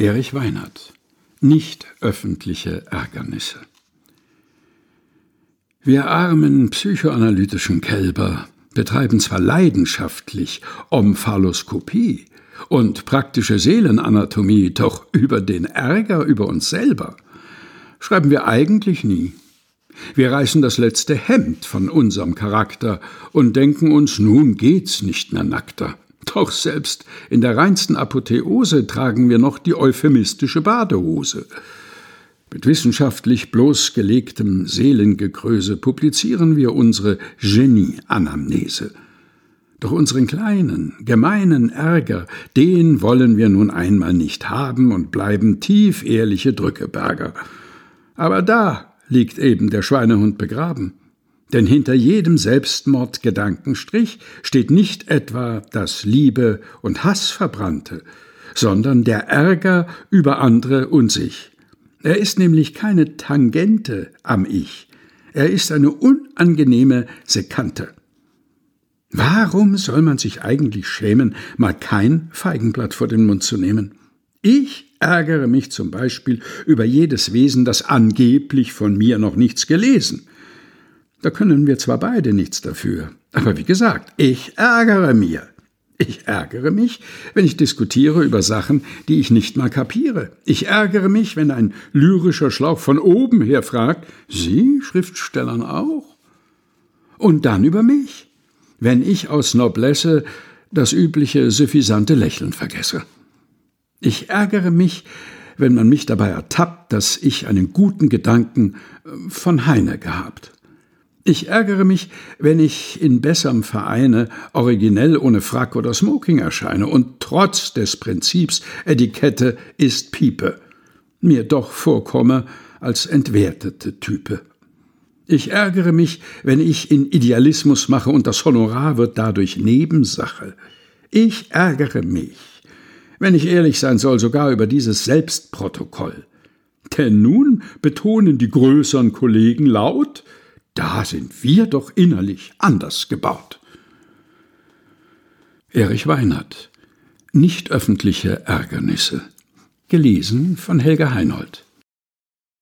Erich Weinert Nicht öffentliche Ärgernisse Wir armen psychoanalytischen Kälber betreiben zwar leidenschaftlich Omphaloskopie und praktische Seelenanatomie, doch über den Ärger über uns selber schreiben wir eigentlich nie. Wir reißen das letzte Hemd von unserem Charakter und denken uns, nun geht's nicht mehr nackter. Doch selbst in der reinsten Apotheose tragen wir noch die euphemistische Badehose. Mit wissenschaftlich bloßgelegtem Seelengegröße publizieren wir unsere Genie-Anamnese. Doch unseren kleinen, gemeinen Ärger, den wollen wir nun einmal nicht haben und bleiben tief ehrliche Drückeberger. Aber da liegt eben der Schweinehund begraben. Denn hinter jedem Selbstmordgedankenstrich steht nicht etwa das Liebe und Hass verbrannte, sondern der Ärger über andere und sich. Er ist nämlich keine Tangente am Ich, er ist eine unangenehme Sekante. Warum soll man sich eigentlich schämen, mal kein Feigenblatt vor den Mund zu nehmen? Ich ärgere mich zum Beispiel über jedes Wesen, das angeblich von mir noch nichts gelesen. Da können wir zwar beide nichts dafür, aber wie gesagt, ich ärgere mir. Ich ärgere mich, wenn ich diskutiere über Sachen, die ich nicht mal kapiere. Ich ärgere mich, wenn ein lyrischer Schlauch von oben her fragt, Sie Schriftstellern auch? Und dann über mich, wenn ich aus Noblesse das übliche suffisante Lächeln vergesse. Ich ärgere mich, wenn man mich dabei ertappt, dass ich einen guten Gedanken äh, von Heine gehabt. Ich ärgere mich, wenn ich in besserem Vereine originell ohne Frack oder Smoking erscheine und trotz des Prinzips Etikette ist Piepe mir doch vorkomme als entwertete Type. Ich ärgere mich, wenn ich in Idealismus mache und das Honorar wird dadurch Nebensache. Ich ärgere mich, wenn ich ehrlich sein soll, sogar über dieses Selbstprotokoll. Denn nun betonen die größeren Kollegen laut, da sind wir doch innerlich anders gebaut. Erich Weinert Nicht öffentliche Ärgernisse. Gelesen von Helga Heinold.